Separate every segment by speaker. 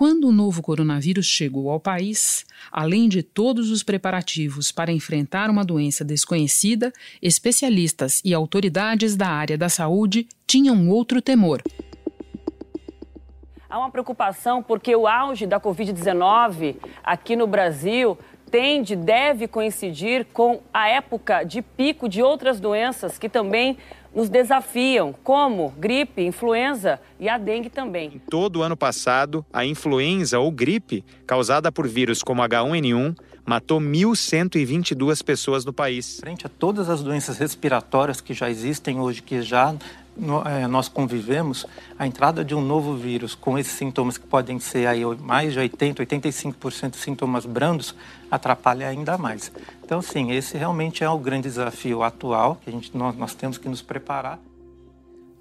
Speaker 1: Quando o novo coronavírus chegou ao país, além de todos os preparativos para enfrentar uma doença desconhecida, especialistas e autoridades da área da saúde tinham outro temor.
Speaker 2: Há uma preocupação porque o auge da Covid-19 aqui no Brasil tende, deve coincidir com a época de pico de outras doenças que também nos desafiam, como gripe, influenza e a dengue também.
Speaker 3: Todo o ano passado, a influenza ou gripe, causada por vírus como H1N1, matou 1.122 pessoas no país.
Speaker 4: Frente a todas as doenças respiratórias que já existem hoje, que já é, nós convivemos, a entrada de um novo vírus com esses sintomas que podem ser aí mais de 80, 85% de sintomas brandos, atrapalha ainda mais. Então, sim, esse realmente é o grande desafio atual que a gente, nós, nós temos que nos preparar.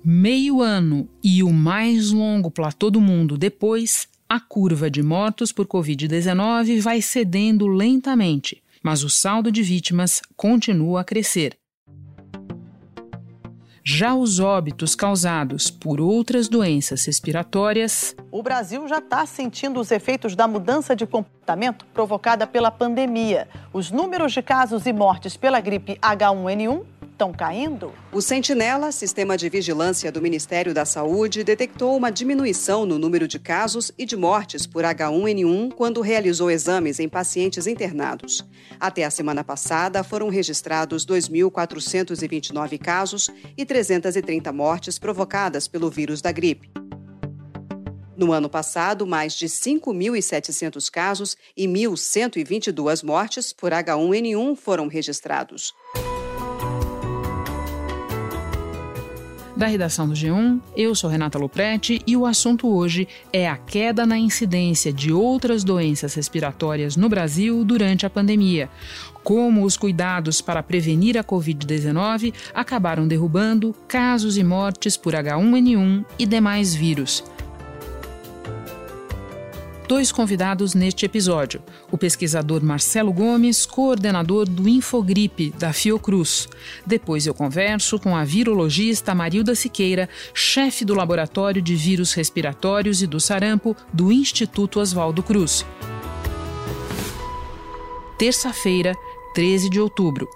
Speaker 1: Meio ano e o mais longo platô do mundo depois, a curva de mortos por Covid-19 vai cedendo lentamente, mas o saldo de vítimas continua a crescer. Já os óbitos causados por outras doenças respiratórias.
Speaker 5: O Brasil já está sentindo os efeitos da mudança de comportamento provocada pela pandemia. Os números de casos e mortes pela gripe H1N1 estão caindo?
Speaker 6: O Sentinela, sistema de vigilância do Ministério da Saúde, detectou uma diminuição no número de casos e de mortes por H1N1 quando realizou exames em pacientes internados. Até a semana passada, foram registrados 2.429 casos e 330 mortes provocadas pelo vírus da gripe. No ano passado, mais de 5.700 casos e 1.122 mortes por H1N1 foram registrados.
Speaker 1: Da redação do G1, eu sou Renata Loprete e o assunto hoje é a queda na incidência de outras doenças respiratórias no Brasil durante a pandemia. Como os cuidados para prevenir a Covid-19 acabaram derrubando casos e mortes por H1N1 e demais vírus dois convidados neste episódio: o pesquisador Marcelo Gomes, coordenador do Infogripe da Fiocruz. Depois eu converso com a virologista Marilda Siqueira, chefe do Laboratório de Vírus Respiratórios e do Sarampo do Instituto Oswaldo Cruz. Terça-feira, 13 de outubro.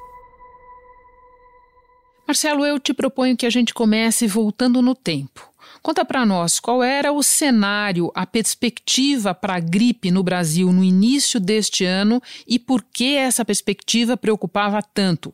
Speaker 1: Marcelo, eu te proponho que a gente comece voltando no tempo. Conta para nós qual era o cenário, a perspectiva para a gripe no Brasil no início deste ano e por que essa perspectiva preocupava tanto.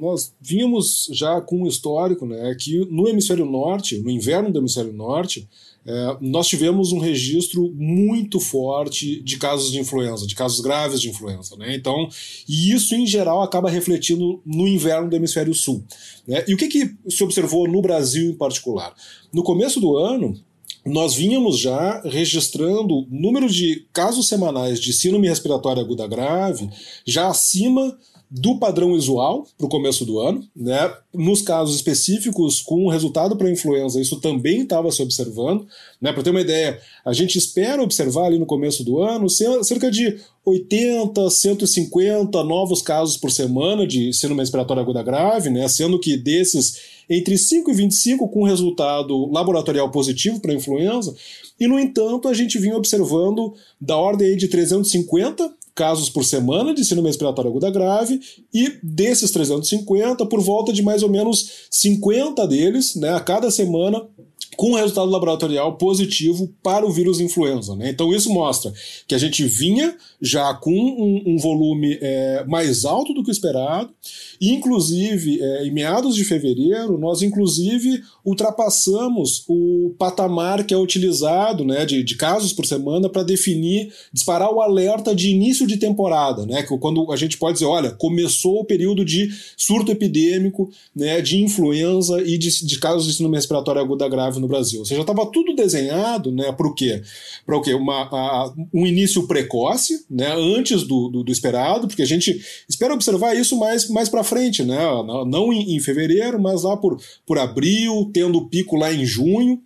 Speaker 7: Nós vínhamos já com um histórico né, que no hemisfério norte, no inverno do hemisfério norte, é, nós tivemos um registro muito forte de casos de influenza, de casos graves de influenza. Né? Então, e isso em geral acaba refletindo no inverno do hemisfério sul. Né? E o que, que se observou no Brasil em particular? No começo do ano, nós vínhamos já registrando número de casos semanais de síndrome respiratória aguda grave já acima do padrão usual para o começo do ano. Né? Nos casos específicos, com resultado para influenza, isso também estava se observando. Né? Para ter uma ideia, a gente espera observar ali no começo do ano cerca de 80, 150 novos casos por semana de síndrome respiratória aguda grave, né? sendo que desses entre 5 e 25 com resultado laboratorial positivo para influenza, e no entanto a gente vinha observando da ordem de 350 casos por semana de síndrome respiratória aguda grave, e desses 350, por volta de mais ou menos 50 deles, né, a cada semana, com resultado laboratorial positivo para o vírus influenza. Né? Então isso mostra que a gente vinha já com um, um volume é, mais alto do que esperado, e inclusive é, em meados de fevereiro nós inclusive ultrapassamos o patamar que é utilizado né, de, de casos por semana para definir, disparar o alerta de início de temporada, né, que quando a gente pode dizer, olha, começou o período de surto epidêmico, né, de influenza e de, de casos de síndrome respiratória aguda grave no Brasil. Ou seja, estava tudo desenhado né, para o quê? Para o quê? Uma, a, um início precoce, né, antes do, do, do, esperado, porque a gente espera observar isso mais, mais para frente, né, não em, em, fevereiro, mas lá por, por abril, tendo o pico lá em junho.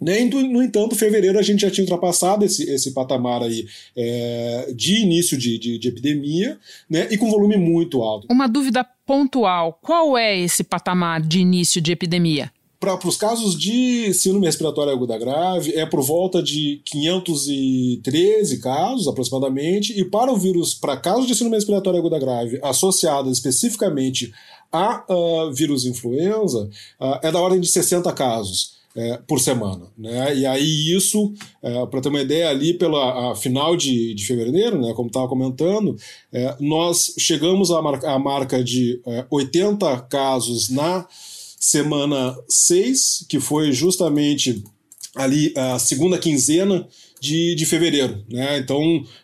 Speaker 7: Né? No entanto, fevereiro a gente já tinha ultrapassado esse, esse patamar aí é, de início de, de, de epidemia né? e com volume muito alto.
Speaker 1: Uma dúvida pontual: qual é esse patamar de início de epidemia?
Speaker 7: Para os casos de síndrome respiratória aguda grave, é por volta de 513 casos aproximadamente, e para o vírus, para casos de síndrome respiratória aguda grave associados especificamente a uh, vírus influenza, uh, é da ordem de 60 casos. É, por semana. Né? E aí, isso, é, para ter uma ideia, ali pela final de, de fevereiro, né, como estava comentando, é, nós chegamos à marca, à marca de 80 é, casos na semana 6, que foi justamente ali a segunda quinzena de, de fevereiro. Né? Então,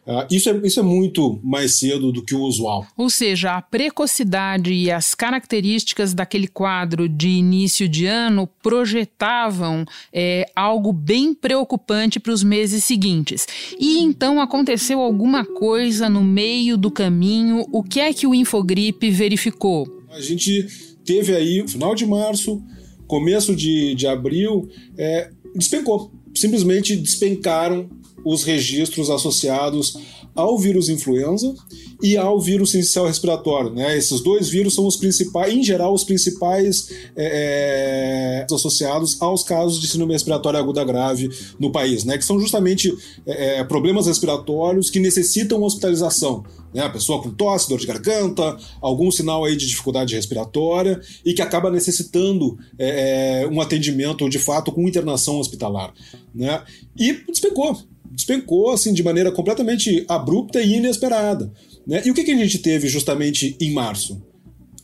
Speaker 7: uh, isso, é, isso é muito mais cedo do que o usual.
Speaker 1: Ou seja, a precocidade e as características daquele quadro de início de ano projetavam é, algo bem preocupante para os meses seguintes. E então aconteceu alguma coisa no meio do caminho. O que é que o Infogripe verificou?
Speaker 7: A gente teve aí, final de março, começo de, de abril, é, despencou. Simplesmente despencaram os registros associados ao vírus influenza e ao vírus inicial respiratório. Né? Esses dois vírus são os principais, em geral, os principais é, é, associados aos casos de síndrome respiratória aguda grave no país, né? que são justamente é, é problemas respiratórios que necessitam hospitalização. Né? A pessoa com tosse, dor de garganta, algum sinal aí de dificuldade respiratória e que acaba necessitando é, é, um atendimento de fato com internação hospitalar. Né? E despencou despencou assim de maneira completamente abrupta e inesperada. Né? E o que, que a gente teve justamente em março?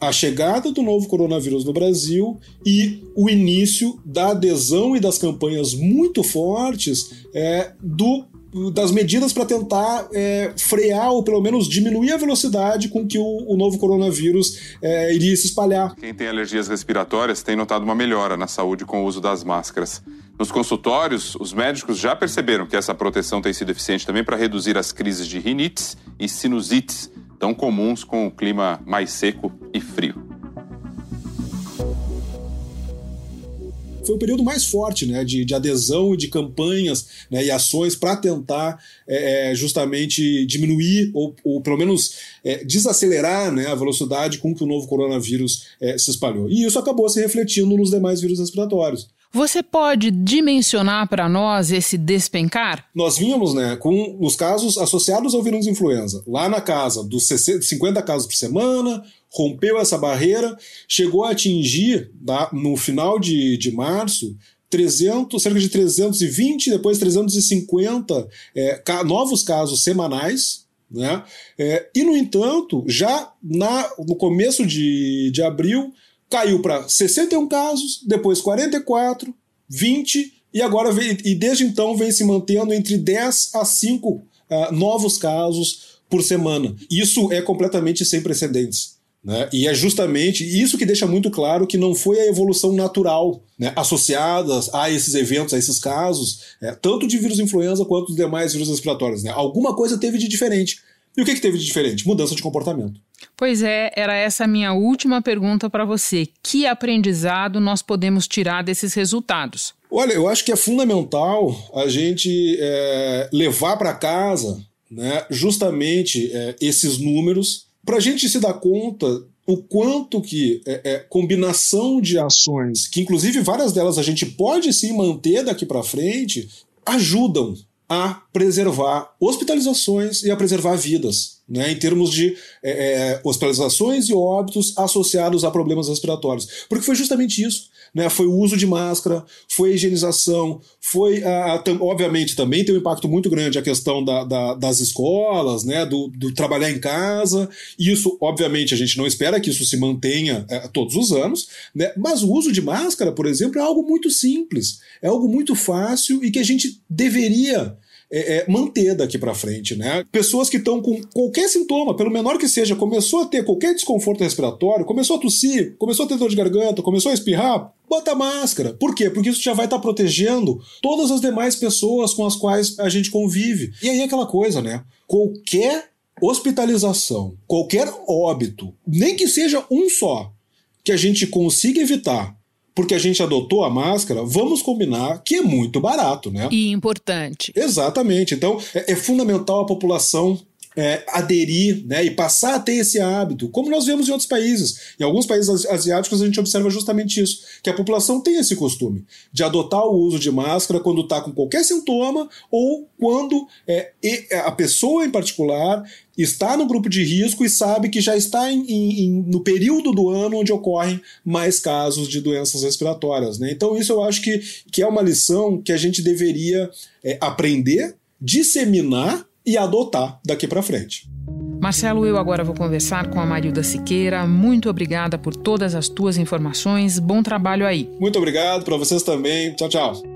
Speaker 7: A chegada do novo coronavírus no Brasil e o início da adesão e das campanhas muito fortes é, do das medidas para tentar é, frear ou pelo menos diminuir a velocidade com que o, o novo coronavírus é, iria se espalhar.
Speaker 8: Quem tem alergias respiratórias tem notado uma melhora na saúde com o uso das máscaras. Nos consultórios, os médicos já perceberam que essa proteção tem sido eficiente também para reduzir as crises de rinites e sinusites, tão comuns com o clima mais seco e frio.
Speaker 7: Foi o período mais forte né, de, de adesão e de campanhas né, e ações para tentar é, é, justamente diminuir ou, ou pelo menos é, desacelerar né, a velocidade com que o novo coronavírus é, se espalhou. E isso acabou se refletindo nos demais vírus respiratórios.
Speaker 1: Você pode dimensionar para nós esse despencar?
Speaker 7: Nós vínhamos né, com os casos associados ao vírus influenza, lá na casa dos 50 casos por semana, rompeu essa barreira, chegou a atingir, tá, no final de, de março, 300, cerca de 320, depois 350 é, novos casos semanais. Né? É, e, no entanto, já na, no começo de, de abril, caiu para 61 casos, depois 44, 20, e agora vem, e desde então vem se mantendo entre 10 a 5 uh, novos casos por semana. Isso é completamente sem precedentes. Né? E é justamente isso que deixa muito claro que não foi a evolução natural né, associada a esses eventos, a esses casos, é, tanto de vírus influenza quanto dos demais vírus respiratórios. Né? Alguma coisa teve de diferente. E o que, que teve de diferente? Mudança de comportamento.
Speaker 1: Pois é, era essa a minha última pergunta para você. Que aprendizado nós podemos tirar desses resultados?
Speaker 7: Olha, eu acho que é fundamental a gente é, levar para casa né, justamente é, esses números para a gente se dar conta o quanto que é, é, combinação de ações, que inclusive várias delas a gente pode sim manter daqui para frente, ajudam a preservar hospitalizações e a preservar vidas, né, em termos de é, é hospitalizações e óbitos associados a problemas respiratórios. Porque foi justamente isso né? Foi o uso de máscara, foi a higienização, foi, a, a, obviamente, também tem um impacto muito grande a questão da, da, das escolas, né? Do, do, trabalhar em casa. Isso, obviamente, a gente não espera que isso se mantenha é, todos os anos, né? Mas o uso de máscara, por exemplo, é algo muito simples, é algo muito fácil e que a gente deveria é, é, manter daqui para frente, né? Pessoas que estão com qualquer sintoma, pelo menor que seja, começou a ter qualquer desconforto respiratório, começou a tossir, começou a ter dor de garganta, começou a espirrar, bota máscara. Por quê? Porque isso já vai estar tá protegendo todas as demais pessoas com as quais a gente convive. E aí é aquela coisa, né? Qualquer hospitalização, qualquer óbito, nem que seja um só, que a gente consiga evitar porque a gente adotou a máscara, vamos combinar que é muito barato, né?
Speaker 1: E importante.
Speaker 7: Exatamente. Então, é, é fundamental a população é, aderir né, e passar a ter esse hábito, como nós vemos em outros países. Em alguns países asiáticos a gente observa justamente isso, que a população tem esse costume de adotar o uso de máscara quando está com qualquer sintoma ou quando é, a pessoa em particular está no grupo de risco e sabe que já está em, em, no período do ano onde ocorrem mais casos de doenças respiratórias. Né? Então, isso eu acho que, que é uma lição que a gente deveria é, aprender, disseminar e adotar daqui para frente.
Speaker 1: Marcelo, eu agora vou conversar com a Marilda Siqueira. Muito obrigada por todas as tuas informações. Bom trabalho aí.
Speaker 7: Muito obrigado para vocês também. Tchau, tchau.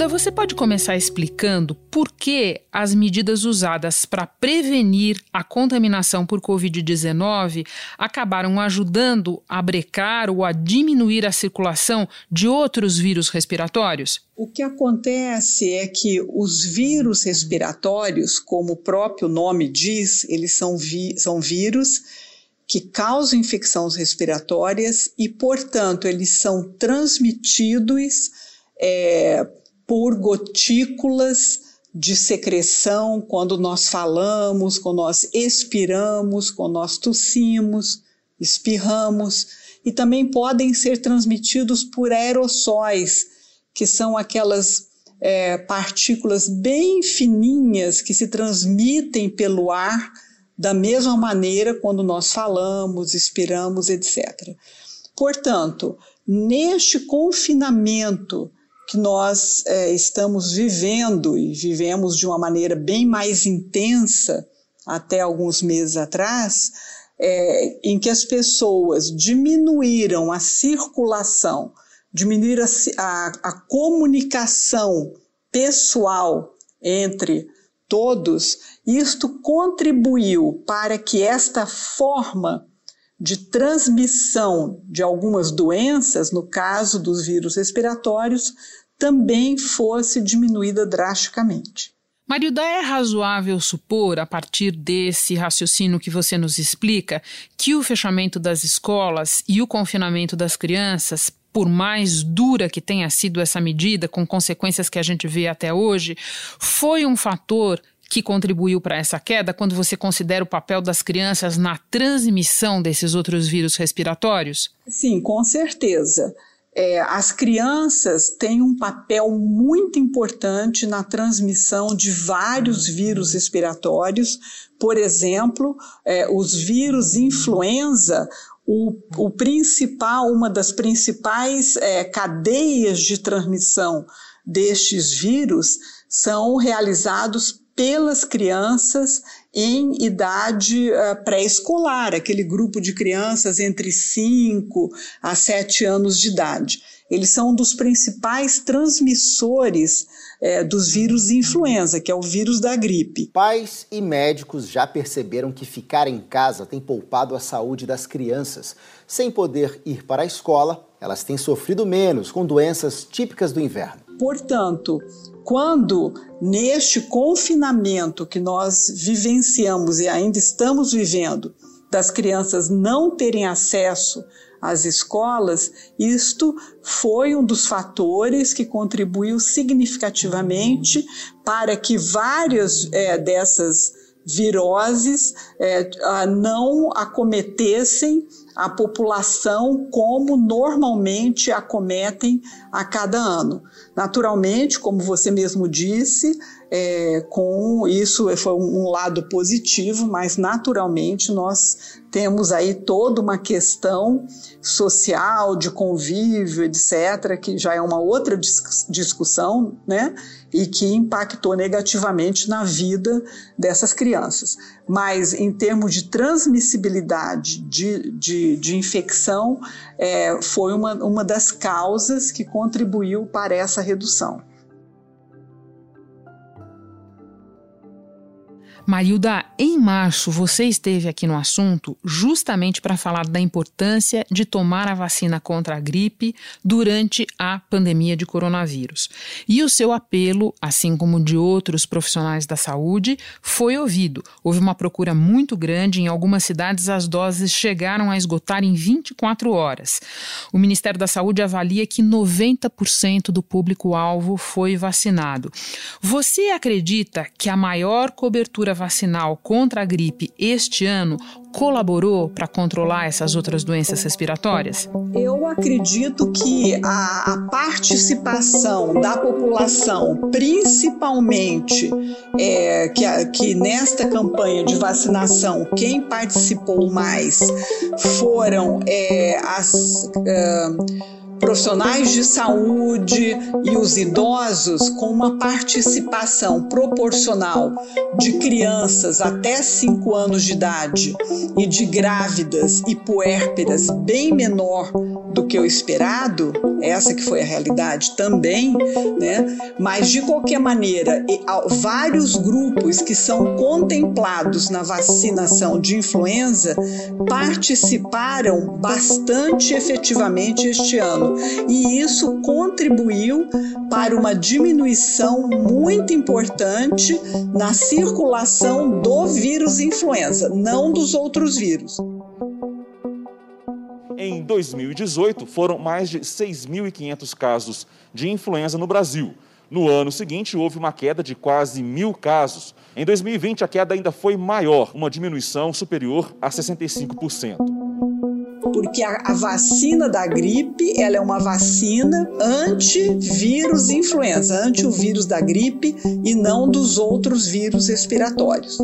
Speaker 1: Marilda, você pode começar explicando por que as medidas usadas para prevenir a contaminação por Covid-19 acabaram ajudando a brecar ou a diminuir a circulação de outros vírus respiratórios?
Speaker 9: O que acontece é que os vírus respiratórios, como o próprio nome diz, eles são, são vírus que causam infecções respiratórias e, portanto, eles são transmitidos é, por gotículas de secreção quando nós falamos, quando nós expiramos, quando nós tossimos, espirramos, e também podem ser transmitidos por aerossóis, que são aquelas é, partículas bem fininhas que se transmitem pelo ar da mesma maneira quando nós falamos, expiramos, etc. Portanto, neste confinamento que nós é, estamos vivendo e vivemos de uma maneira bem mais intensa até alguns meses atrás, é, em que as pessoas diminuíram a circulação, diminuíram a, a, a comunicação pessoal entre todos, isto contribuiu para que esta forma de transmissão de algumas doenças, no caso dos vírus respiratórios, também fosse diminuída drasticamente.
Speaker 1: Marilda, é razoável supor, a partir desse raciocínio que você nos explica, que o fechamento das escolas e o confinamento das crianças, por mais dura que tenha sido essa medida, com consequências que a gente vê até hoje, foi um fator que contribuiu para essa queda quando você considera o papel das crianças na transmissão desses outros vírus respiratórios?
Speaker 9: Sim, com certeza é, as crianças têm um papel muito importante na transmissão de vários vírus respiratórios, por exemplo, é, os vírus influenza. O, o, principal, uma das principais é, cadeias de transmissão destes vírus são realizados pelas crianças em idade uh, pré-escolar, aquele grupo de crianças entre 5 a 7 anos de idade. Eles são um dos principais transmissores é, dos vírus influenza, que é o vírus da gripe.
Speaker 10: Pais e médicos já perceberam que ficar em casa tem poupado a saúde das crianças. Sem poder ir para a escola, elas têm sofrido menos com doenças típicas do inverno.
Speaker 9: Portanto, quando neste confinamento que nós vivenciamos e ainda estamos vivendo, das crianças não terem acesso às escolas, isto foi um dos fatores que contribuiu significativamente para que várias é, dessas viroses é, não acometessem a população como normalmente acometem a cada ano. Naturalmente, como você mesmo disse, é, com isso foi um lado positivo, mas naturalmente nós temos aí toda uma questão social, de convívio, etc., que já é uma outra discussão, né? E que impactou negativamente na vida dessas crianças. Mas, em termos de transmissibilidade de, de, de infecção, é, foi uma, uma das causas que contribuiu para essa redução.
Speaker 1: Marilda, em março você esteve aqui no assunto justamente para falar da importância de tomar a vacina contra a gripe durante a pandemia de coronavírus. E o seu apelo, assim como de outros profissionais da saúde, foi ouvido. Houve uma procura muito grande, em algumas cidades as doses chegaram a esgotar em 24 horas. O Ministério da Saúde avalia que 90% do público-alvo foi vacinado. Você acredita que a maior cobertura vacinal contra a gripe este ano colaborou para controlar essas outras doenças respiratórias?
Speaker 9: Eu acredito que a, a participação da população, principalmente é, que, que nesta campanha de vacinação, quem participou mais foram é, as. Uh, profissionais de saúde e os idosos com uma participação proporcional de crianças até 5 anos de idade e de grávidas e puérperas bem menor do que o esperado, essa que foi a realidade também, né? Mas de qualquer maneira, vários grupos que são contemplados na vacinação de influenza participaram bastante efetivamente este ano e isso contribuiu para uma diminuição muito importante na circulação do vírus influenza, não dos outros vírus.
Speaker 11: Em 2018, foram mais de 6.500 casos de influenza no Brasil. No ano seguinte, houve uma queda de quase mil casos. Em 2020, a queda ainda foi maior, uma diminuição superior a 65%
Speaker 9: porque a, a, vacina da gripe ela é uma vacina antivírus influenza, anti o vírus da gripe e não dos outros vírus respiratórios.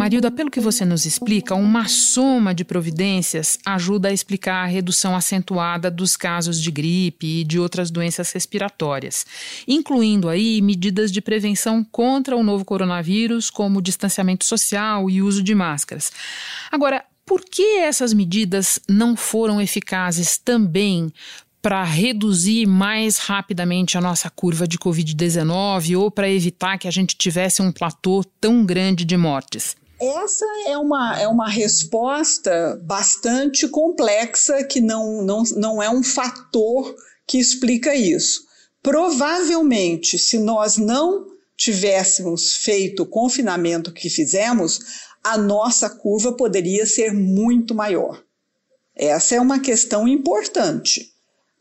Speaker 1: Marilda, pelo que você nos explica, uma soma de providências ajuda a explicar a redução acentuada dos casos de gripe e de outras doenças respiratórias, incluindo aí medidas de prevenção contra o novo coronavírus, como distanciamento social e uso de máscaras. Agora, por que essas medidas não foram eficazes também para reduzir mais rapidamente a nossa curva de Covid-19 ou para evitar que a gente tivesse um platô tão grande de mortes?
Speaker 9: Essa é uma, é uma resposta bastante complexa que não, não, não é um fator que explica isso. Provavelmente, se nós não tivéssemos feito o confinamento que fizemos, a nossa curva poderia ser muito maior. Essa é uma questão importante,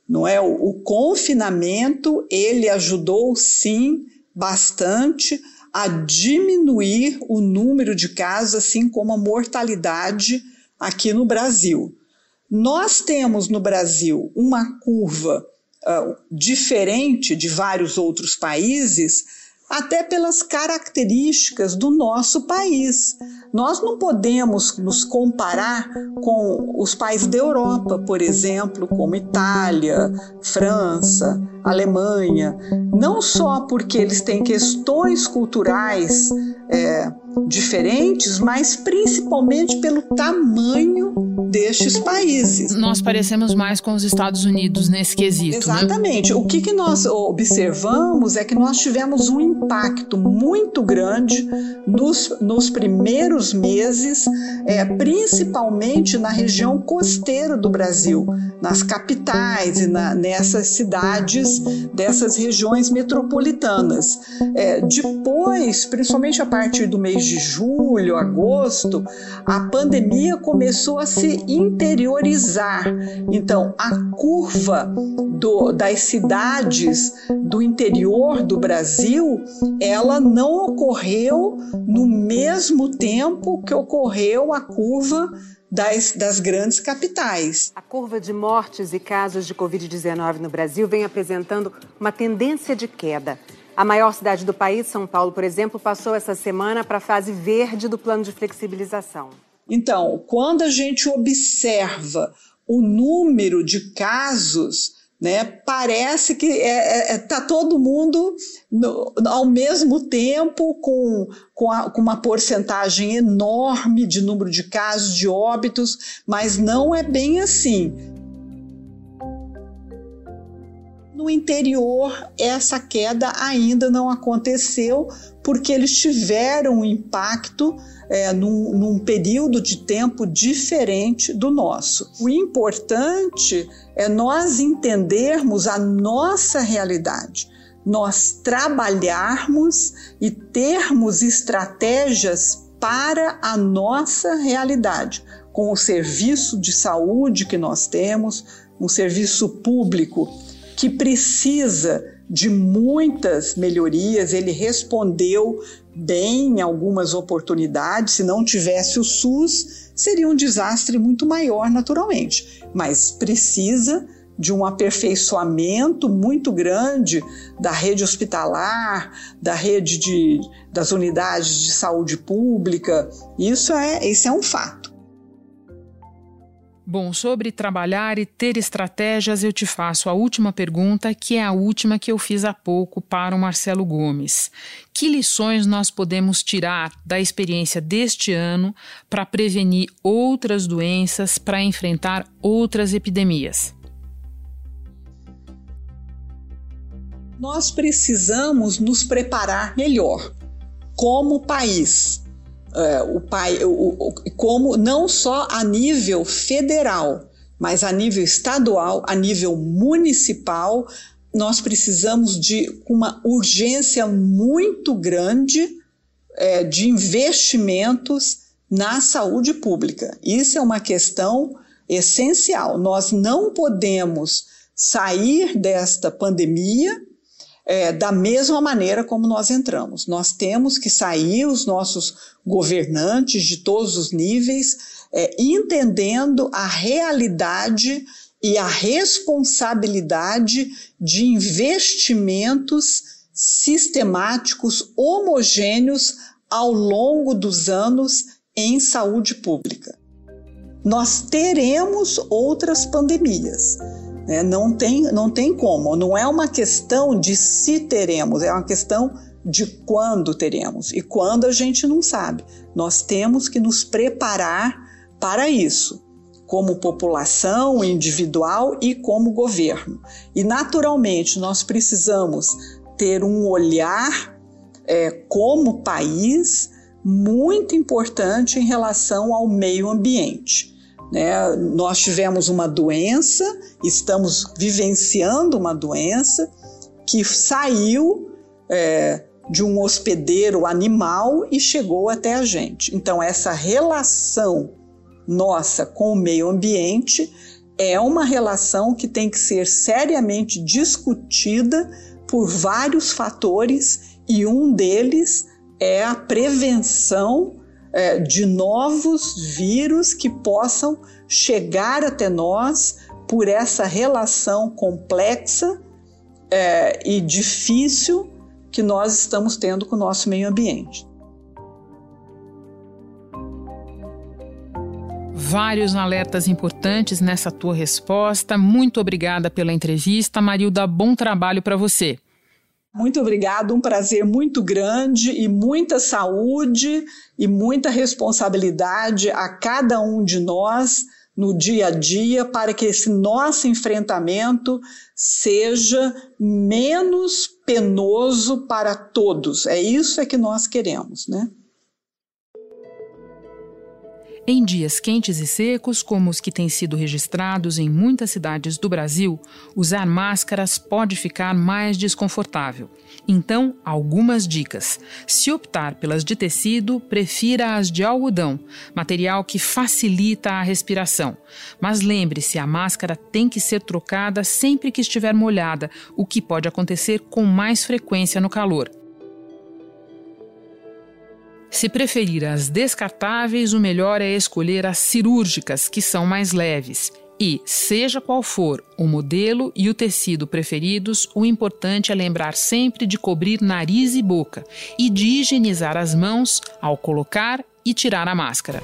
Speaker 9: não é? O, confinamento ele ajudou sim bastante a diminuir o número de casos, assim como a mortalidade aqui no Brasil. Nós temos no Brasil uma curva uh, diferente de vários outros países, até pelas características do nosso país. Nós não podemos nos comparar com os países da Europa, por exemplo, como Itália, França, Alemanha, não só porque eles têm questões culturais é, diferentes, mas principalmente pelo tamanho destes países.
Speaker 1: Nós parecemos mais com os Estados Unidos nesse quesito.
Speaker 9: Né? Exatamente.
Speaker 1: Né?
Speaker 9: O que, que nós observamos é que nós tivemos um impacto muito grande nos, nos primeiros meses, é, principalmente na região costeira do Brasil, nas capitais e na, nessas cidades dessas regiões metropolitanas. É, depois, principalmente a partir do mês de julho, agosto, a pandemia começou a se interiorizar. Então, a curva do, das cidades do interior do Brasil, ela não ocorreu no mesmo tempo que ocorreu a curva das, das, grandes capitais.
Speaker 6: A curva de mortes e casos de Covid-19 no Brasil vem apresentando uma tendência de queda. A maior cidade do país, São Paulo, por exemplo, passou essa semana para a fase verde do plano de flexibilização.
Speaker 9: Então, quando a gente observa o número de casos, né, parece que está é, é, é tá todo mundo no, ao mesmo tempo com, com, a, com uma porcentagem enorme de número de casos, de óbitos, mas não é bem assim. No interior, essa queda ainda não aconteceu porque eles tiveram um impacto é, num, num, período de tempo diferente do nosso. O importante é nós entendermos a nossa realidade, nós trabalharmos e termos estratégias para a nossa realidade, com o serviço de saúde que nós temos, um serviço público que precisa de muitas melhorias, ele respondeu bem em algumas oportunidades. Se não tivesse o SUS, seria um desastre muito maior, naturalmente, mas precisa de um aperfeiçoamento muito grande da rede hospitalar, da rede de, das unidades de saúde pública. Isso é, esse é um fato.
Speaker 1: Bom, sobre trabalhar e ter estratégias, eu te faço a última pergunta, que é a última que eu fiz há pouco para o Marcelo Gomes. Que lições nós podemos tirar da experiência deste ano para prevenir outras doenças, para enfrentar outras epidemias?
Speaker 9: Nós precisamos nos preparar melhor como país é, o pai, o, o, como não só a nível federal, mas a nível estadual, a nível municipal, nós precisamos de uma urgência muito grande é, de investimentos na saúde pública. Isso é uma questão essencial. Nós não podemos sair desta pandemia é, da mesma maneira como nós entramos. Nós temos que sair, os nossos governantes de todos os níveis, é, entendendo a realidade e a responsabilidade de investimentos sistemáticos, homogêneos ao longo dos anos em saúde pública. Nós teremos outras pandemias. Né? Não, tem, não tem como. Não é uma questão de se teremos, é uma questão de quando teremos. E quando a gente não sabe. Nós temos que nos preparar para isso, como população individual e como governo. E, naturalmente, nós precisamos ter um olhar é, como país muito importante em relação ao meio ambiente. Né? Nós tivemos uma doença, estamos vivenciando uma doença que saiu é, de um hospedeiro animal e chegou até a gente. Então, essa relação nossa com o meio ambiente é uma relação que tem que ser seriamente discutida por vários fatores e um deles é a prevenção é, de novos vírus que possam chegar até nós por essa relação complexa é, e difícil que nós estamos tendo com o nosso meio ambiente.
Speaker 1: Vários alertas importantes nessa tua resposta. Muito obrigada pela entrevista, Marilda. Bom trabalho para você.
Speaker 9: Muito obrigado, um prazer muito grande e muita saúde e muita responsabilidade a cada um de nós no dia a dia para que esse nosso enfrentamento seja menos penoso para todos. É isso é que nós queremos, né?
Speaker 1: Em dias quentes e secos, como os que têm sido registrados em muitas cidades do Brasil, usar máscaras pode ficar mais desconfortável. Então, algumas dicas. Se optar pelas de tecido, prefira as de algodão, material que facilita a respiração. Mas lembre-se, a máscara tem que ser trocada sempre que estiver molhada, o que pode acontecer com mais frequência no calor. Se preferir as descartáveis, o melhor é escolher as cirúrgicas, que são mais leves. E, seja qual for o modelo e o tecido preferidos, o importante é lembrar sempre de cobrir nariz e boca e de higienizar as mãos ao colocar e tirar a máscara.